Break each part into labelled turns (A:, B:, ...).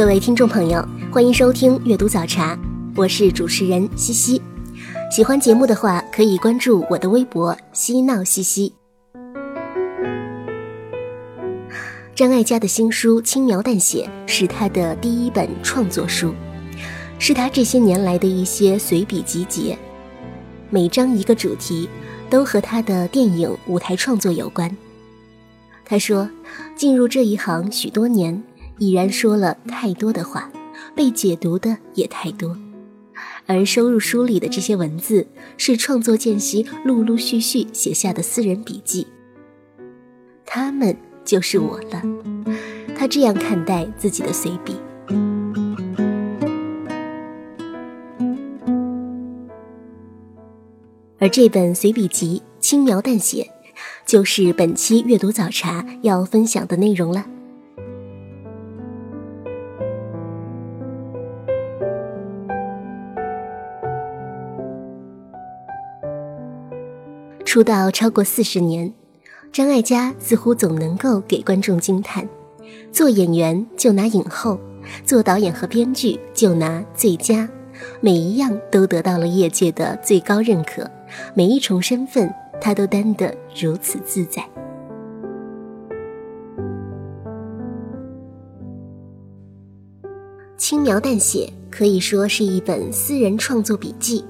A: 各位听众朋友，欢迎收听阅读早茶，我是主持人西西。喜欢节目的话，可以关注我的微博“嬉闹西西”。张艾嘉的新书《轻描淡写》是他的第一本创作书，是他这些年来的一些随笔集结。每章一个主题，都和他的电影、舞台创作有关。他说，进入这一行许多年，已然说了太多的话，被解读的也太多。而收入书里的这些文字，是创作间隙陆陆续续写下的私人笔记。他们就是我了。他这样看待自己的随笔。而这本随笔集轻描淡写，就是本期阅读早茶要分享的内容了。出道超过四十年，张艾嘉似乎总能够给观众惊叹：做演员就拿影后，做导演和编剧就拿最佳，每一样都得到了业界的最高认可。每一重身份，他都担得如此自在。轻描淡写可以说是一本私人创作笔记，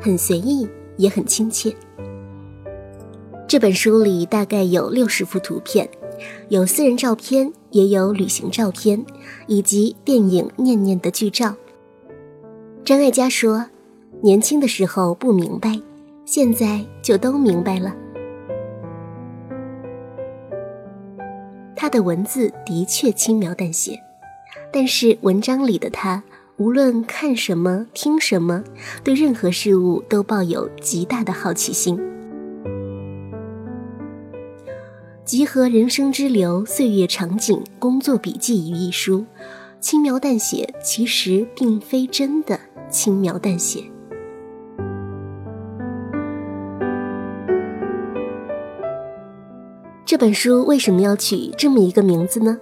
A: 很随意，也很亲切。这本书里大概有六十幅图片，有私人照片，也有旅行照片，以及电影《念念》的剧照。张艾嘉说：“年轻的时候不明白。”现在就都明白了。他的文字的确轻描淡写，但是文章里的他，无论看什么、听什么，对任何事物都抱有极大的好奇心。集合人生之流、岁月场景、工作笔记于一书，轻描淡写其实并非真的轻描淡写。这本书为什么要取这么一个名字呢？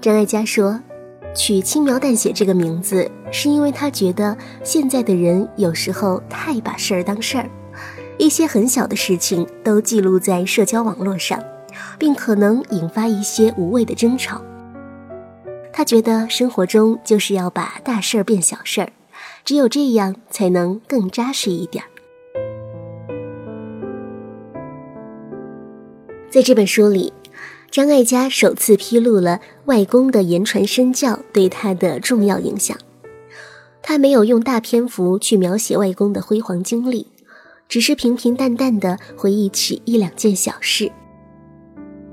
A: 张艾嘉说，取“轻描淡写”这个名字，是因为他觉得现在的人有时候太把事儿当事儿，一些很小的事情都记录在社交网络上，并可能引发一些无谓的争吵。他觉得生活中就是要把大事儿变小事儿，只有这样才能更扎实一点儿。在这本书里，张艾嘉首次披露了外公的言传身教对他的重要影响。他没有用大篇幅去描写外公的辉煌经历，只是平平淡淡的回忆起一两件小事。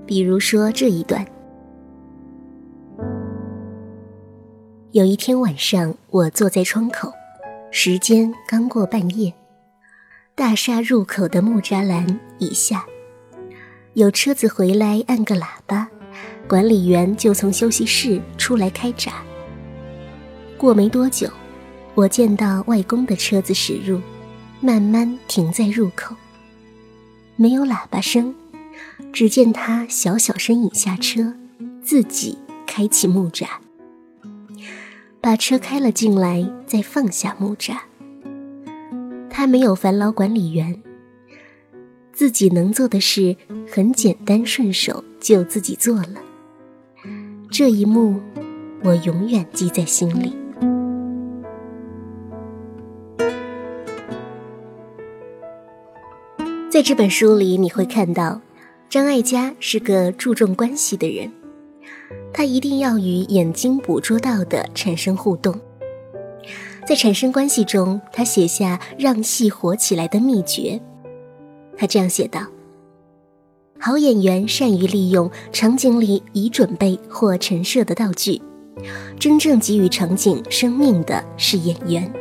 A: 比如说这一段：有一天晚上，我坐在窗口，时间刚过半夜，大厦入口的木栅栏已下。有车子回来，按个喇叭，管理员就从休息室出来开闸。过没多久，我见到外公的车子驶入，慢慢停在入口。没有喇叭声，只见他小小身影下车，自己开启木闸，把车开了进来，再放下木闸。他没有烦劳管理员。自己能做的事很简单，顺手就自己做了。这一幕，我永远记在心里。在这本书里，你会看到张艾嘉是个注重关系的人，他一定要与眼睛捕捉到的产生互动。在产生关系中，他写下让戏火起来的秘诀。他这样写道：“好演员善于利用场景里已准备或陈设的道具，真正给予场景生命的是演员。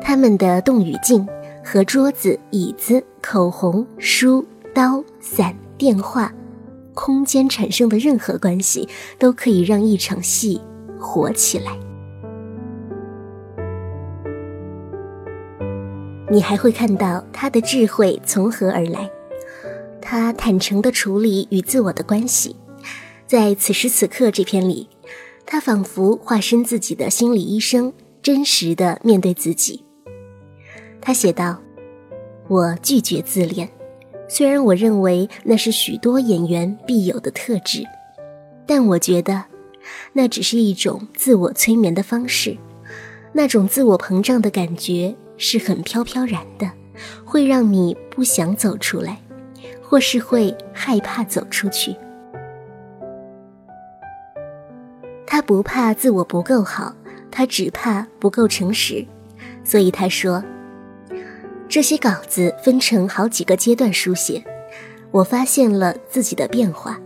A: 他们的动与静和桌子、椅子、口红、书、刀、伞、电话、空间产生的任何关系，都可以让一场戏活起来。你还会看到他的智慧从何而来，他坦诚地处理与自我的关系。在此时此刻这篇里，他仿佛化身自己的心理医生，真实地面对自己。他写道：“我拒绝自恋，虽然我认为那是许多演员必有的特质，但我觉得那只是一种自我催眠的方式，那种自我膨胀的感觉。”是很飘飘然的，会让你不想走出来，或是会害怕走出去。他不怕自我不够好，他只怕不够诚实，所以他说：“这些稿子分成好几个阶段书写，我发现了自己的变化。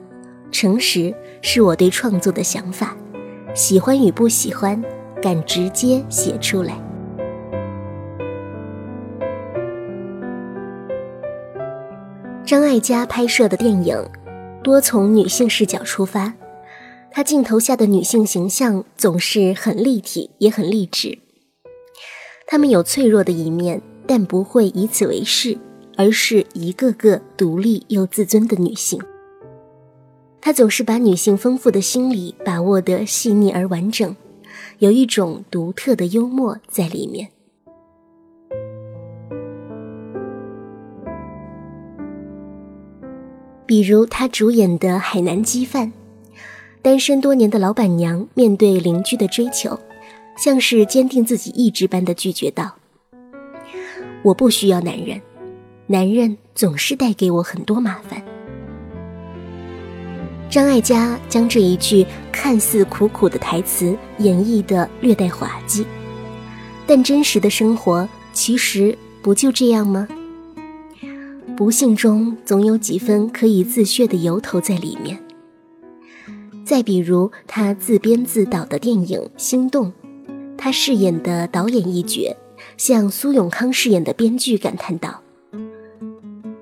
A: 诚实是我对创作的想法，喜欢与不喜欢，敢直接写出来。”张艾嘉拍摄的电影，多从女性视角出发，她镜头下的女性形象总是很立体，也很励志。她们有脆弱的一面，但不会以此为事，而是一个个独立又自尊的女性。她总是把女性丰富的心理把握得细腻而完整，有一种独特的幽默在里面。比如他主演的《海南鸡饭》，单身多年的老板娘面对邻居的追求，像是坚定自己意志般的拒绝道：“我不需要男人，男人总是带给我很多麻烦。”张艾嘉将这一句看似苦苦的台词演绎的略带滑稽，但真实的生活其实不就这样吗？不幸中总有几分可以自谑的由头在里面。再比如他自编自导的电影《心动》，他饰演的导演一角向苏永康饰演的编剧感叹道：“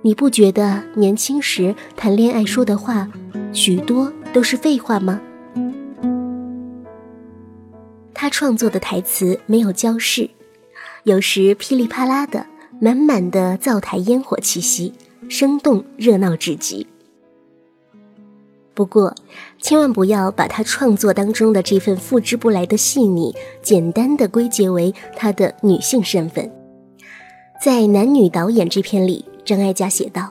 A: 你不觉得年轻时谈恋爱说的话许多都是废话吗？”他创作的台词没有交饰，有时噼里啪啦的。满满的灶台烟火气息，生动热闹至极。不过，千万不要把他创作当中的这份复制不来的细腻，简单的归结为他的女性身份。在男女导演这篇里，张艾嘉写道：“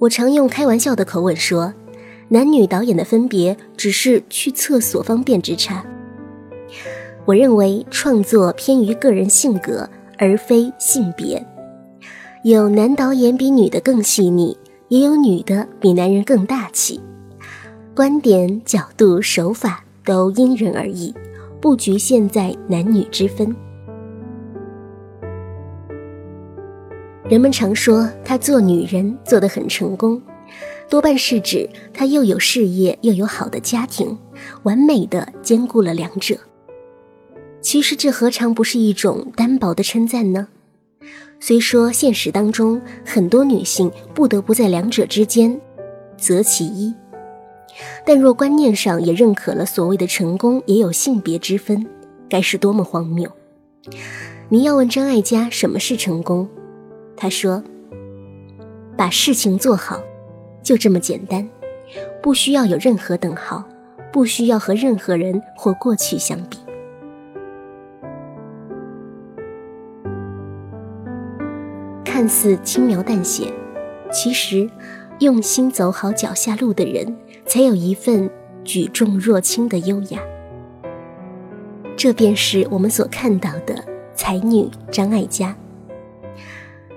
A: 我常用开玩笑的口吻说，男女导演的分别只是去厕所方便之差。我认为创作偏于个人性格。”而非性别，有男导演比女的更细腻，也有女的比男人更大气。观点、角度、手法都因人而异，不局限在男女之分。人们常说她做女人做得很成功，多半是指她又有事业又有好的家庭，完美的兼顾了两者。其实这何尝不是一种单薄的称赞呢？虽说现实当中很多女性不得不在两者之间择其一，但若观念上也认可了所谓的成功也有性别之分，该是多么荒谬！你要问张艾嘉什么是成功，他说：“把事情做好，就这么简单，不需要有任何等号，不需要和任何人或过去相比。”看似轻描淡写，其实用心走好脚下路的人，才有一份举重若轻的优雅。这便是我们所看到的才女张艾嘉。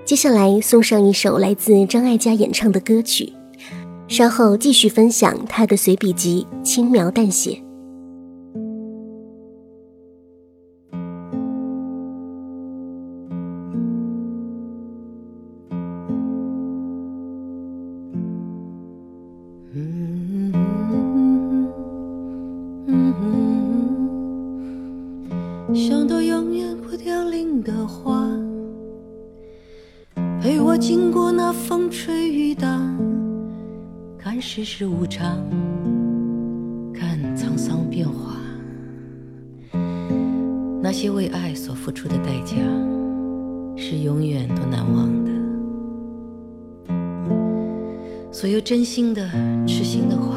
A: 接下来送上一首来自张艾嘉演唱的歌曲，稍后继续分享她的随笔集《轻描淡写》。
B: 世事无常，看沧桑变化。那些为爱所付出的代价，是永远都难忘的。所有真心的、痴心的话，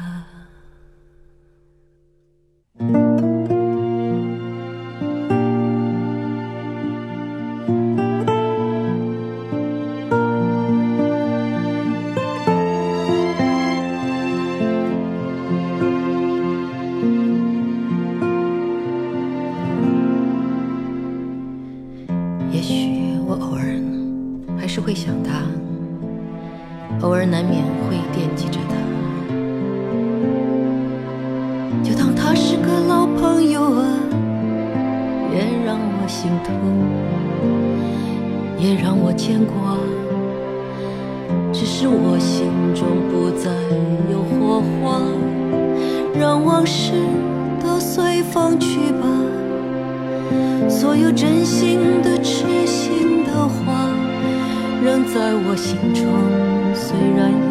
B: 途也让我牵挂。只是我心中不再有火花让往事都随风去吧。
C: 所有真心的痴心的话仍在我心中虽然已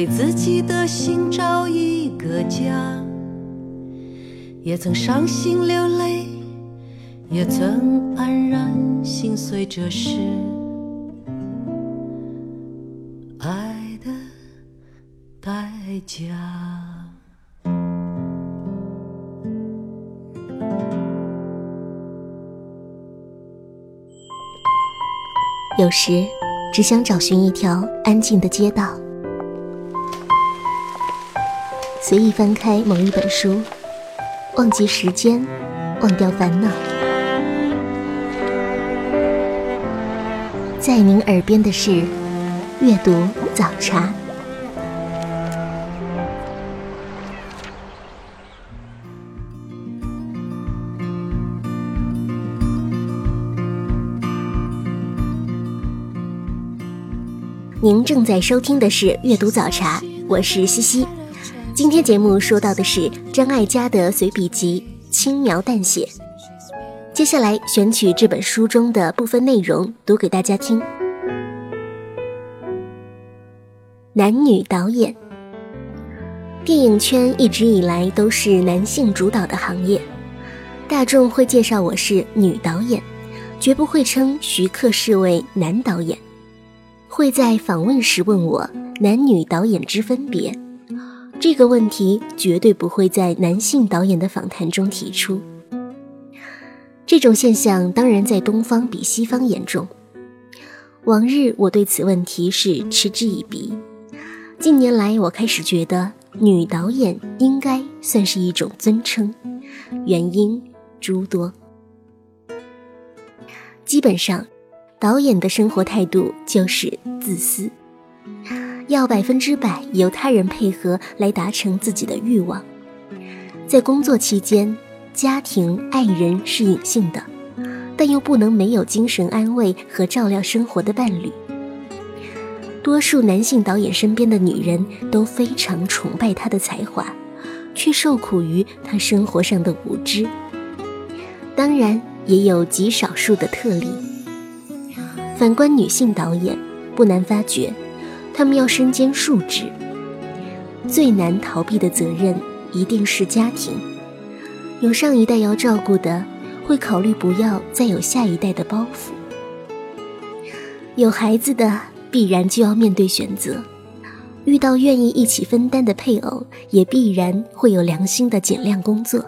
C: 为自己的心找一个家。也曾伤心流泪，也曾黯然心碎，这是爱的代价。
A: 有时，只想找寻一条安静的街道，随意翻开某一本书。忘记时间，忘掉烦恼。在您耳边的是阅读早茶。您正在收听的是阅读早茶，我是西西。今天节目说到的是张艾嘉的随笔集《轻描淡写》，接下来选取这本书中的部分内容读给大家听。男女导演，电影圈一直以来都是男性主导的行业，大众会介绍我是女导演，绝不会称徐克是为男导演，会在访问时问我男女导演之分别。这个问题绝对不会在男性导演的访谈中提出。这种现象当然在东方比西方严重。往日我对此问题是嗤之以鼻，近年来我开始觉得女导演应该算是一种尊称，原因诸多。基本上，导演的生活态度就是自私。要百分之百由他人配合来达成自己的欲望，在工作期间，家庭、爱人是隐性的，但又不能没有精神安慰和照料生活的伴侣。多数男性导演身边的女人都非常崇拜他的才华，却受苦于他生活上的无知。当然，也有极少数的特例。反观女性导演，不难发觉，他们要身兼数职，最难逃避的责任一定是家庭。有上一代要照顾的，会考虑不要再有下一代的包袱；有孩子的。必然就要面对选择，遇到愿意一起分担的配偶，也必然会有良心的减量工作，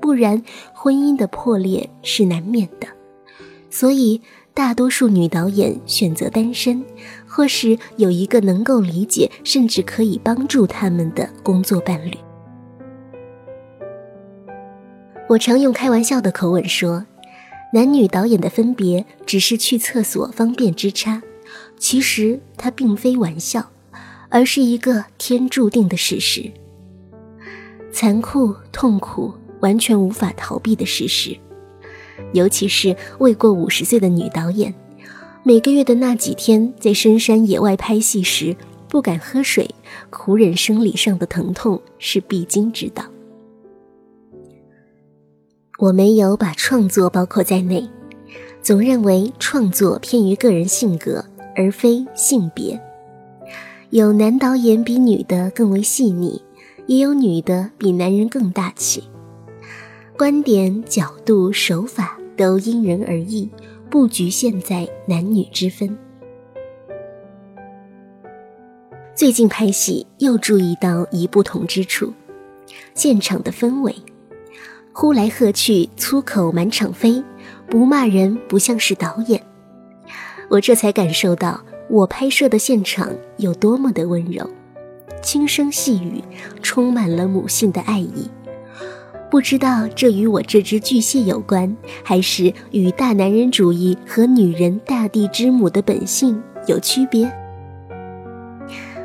A: 不然婚姻的破裂是难免的。所以，大多数女导演选择单身，或是有一个能够理解甚至可以帮助他们的工作伴侣。我常用开玩笑的口吻说，男女导演的分别只是去厕所方便之差。其实它并非玩笑，而是一个天注定的事实，残酷、痛苦、完全无法逃避的事实。尤其是未过五十岁的女导演，每个月的那几天在深山野外拍戏时，不敢喝水，苦忍生理上的疼痛是必经之道。我没有把创作包括在内，总认为创作偏于个人性格。而非性别，有男导演比女的更为细腻，也有女的比男人更大气。观点、角度、手法都因人而异，不局限在男女之分。最近拍戏又注意到一不同之处：现场的氛围，呼来喝去，粗口满场飞，不骂人不像是导演。我这才感受到，我拍摄的现场有多么的温柔，轻声细语，充满了母性的爱意。不知道这与我这只巨蟹有关，还是与大男人主义和女人大地之母的本性有区别？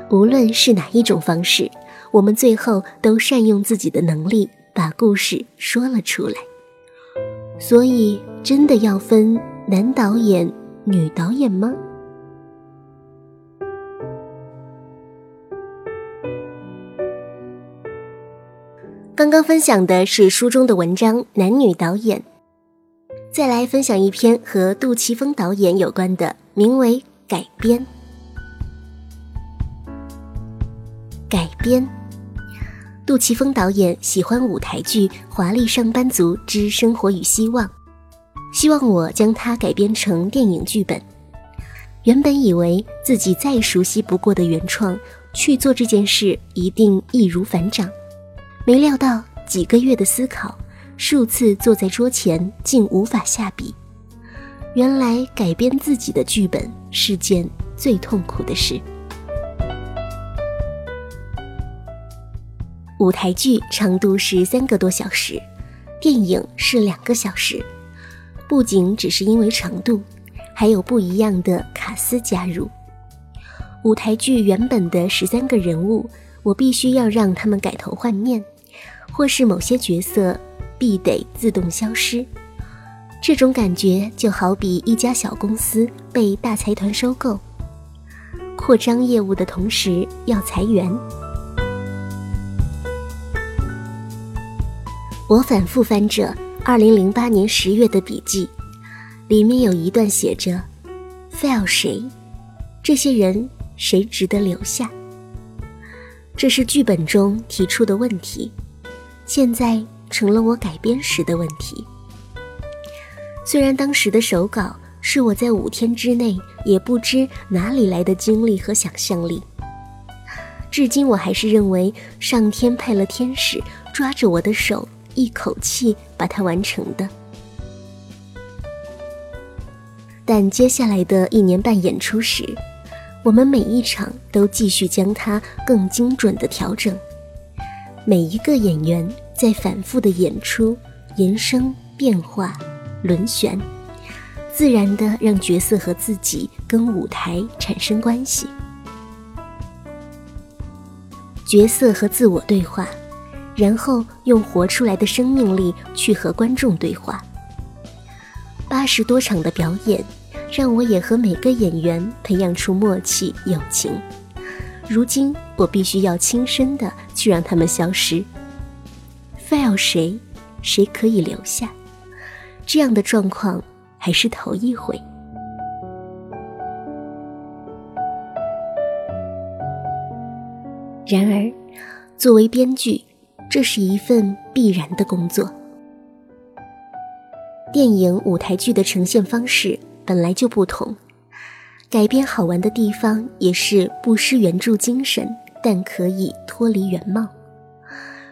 A: 无论是哪一种方式，我们最后都善用自己的能力，把故事说了出来。所以，真的要分男导演。女导演吗？刚刚分享的是书中的文章，男女导演。再来分享一篇和杜琪峰导演有关的，名为《改编》。改编。杜琪峰导演喜欢舞台剧《华丽上班族之生活与希望》。希望我将它改编成电影剧本。原本以为自己再熟悉不过的原创去做这件事一定易如反掌，没料到几个月的思考，数次坐在桌前竟无法下笔。原来改编自己的剧本是件最痛苦的事。舞台剧长度是三个多小时，电影是两个小时。不仅只是因为长度，还有不一样的卡司加入。舞台剧原本的十三个人物，我必须要让他们改头换面，或是某些角色必得自动消失。这种感觉就好比一家小公司被大财团收购，扩张业务的同时要裁员。我反复翻着。二零零八年十月的笔记，里面有一段写着：“fail 谁？这些人谁值得留下？”这是剧本中提出的问题，现在成了我改编时的问题。虽然当时的手稿是我在五天之内也不知哪里来的精力和想象力，至今我还是认为上天派了天使抓着我的手。一口气把它完成的，但接下来的一年半演出时，我们每一场都继续将它更精准的调整。每一个演员在反复的演出、延伸、变化、轮旋，自然的让角色和自己跟舞台产生关系。角色和自我对话。然后用活出来的生命力去和观众对话。八十多场的表演，让我也和每个演员培养出默契友情。如今我必须要亲身的去让他们消失。fail 谁，谁可以留下？这样的状况还是头一回。然而，作为编剧，这是一份必然的工作。电影、舞台剧的呈现方式本来就不同，改编好玩的地方也是不失原著精神，但可以脱离原貌。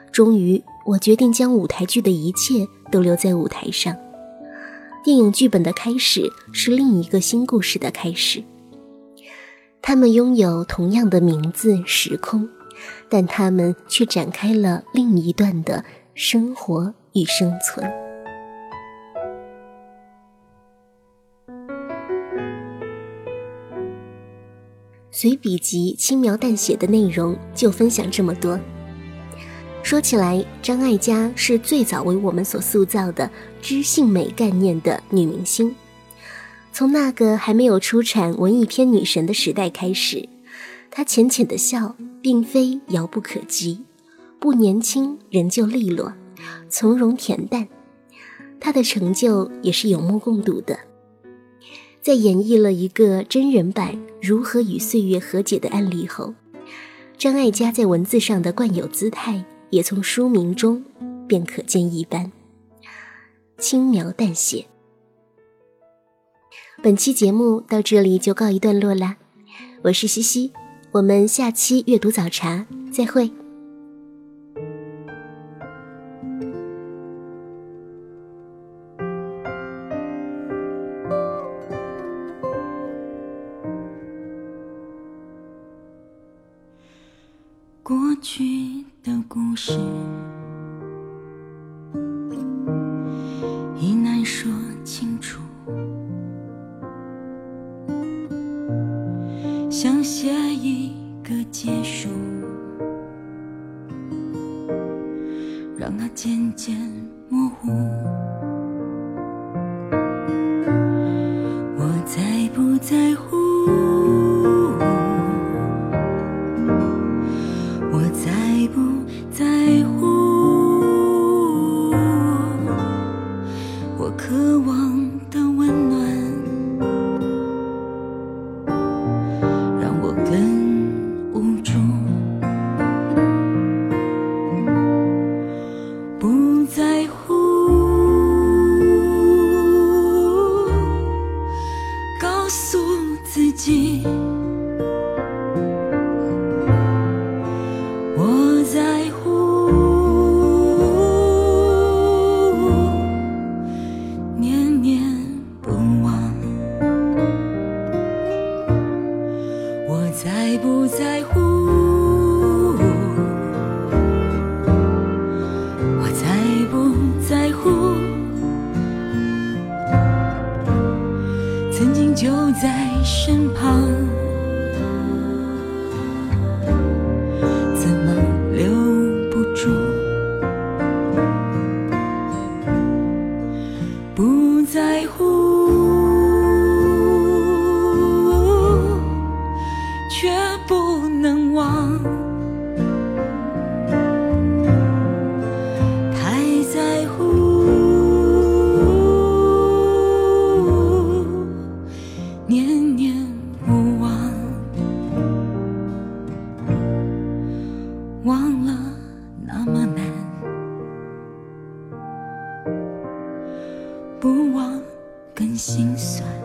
A: 终于，我决定将舞台剧的一切都留在舞台上。电影剧本的开始是另一个新故事的开始。他们拥有同样的名字、时空。但他们却展开了另一段的生活与生存。随笔集轻描淡写的内容就分享这么多。说起来，张艾嘉是最早为我们所塑造的知性美概念的女明星，从那个还没有出产文艺片女神的时代开始。她浅浅的笑，并非遥不可及，不年轻仍旧利落，从容恬淡。她的成就也是有目共睹的。在演绎了一个真人版如何与岁月和解的案例后，张艾嘉在文字上的惯有姿态，也从书名中便可见一斑。轻描淡写。本期节目到这里就告一段落啦，我是西西。我们下期阅读早茶再会。
C: 不忘更心酸。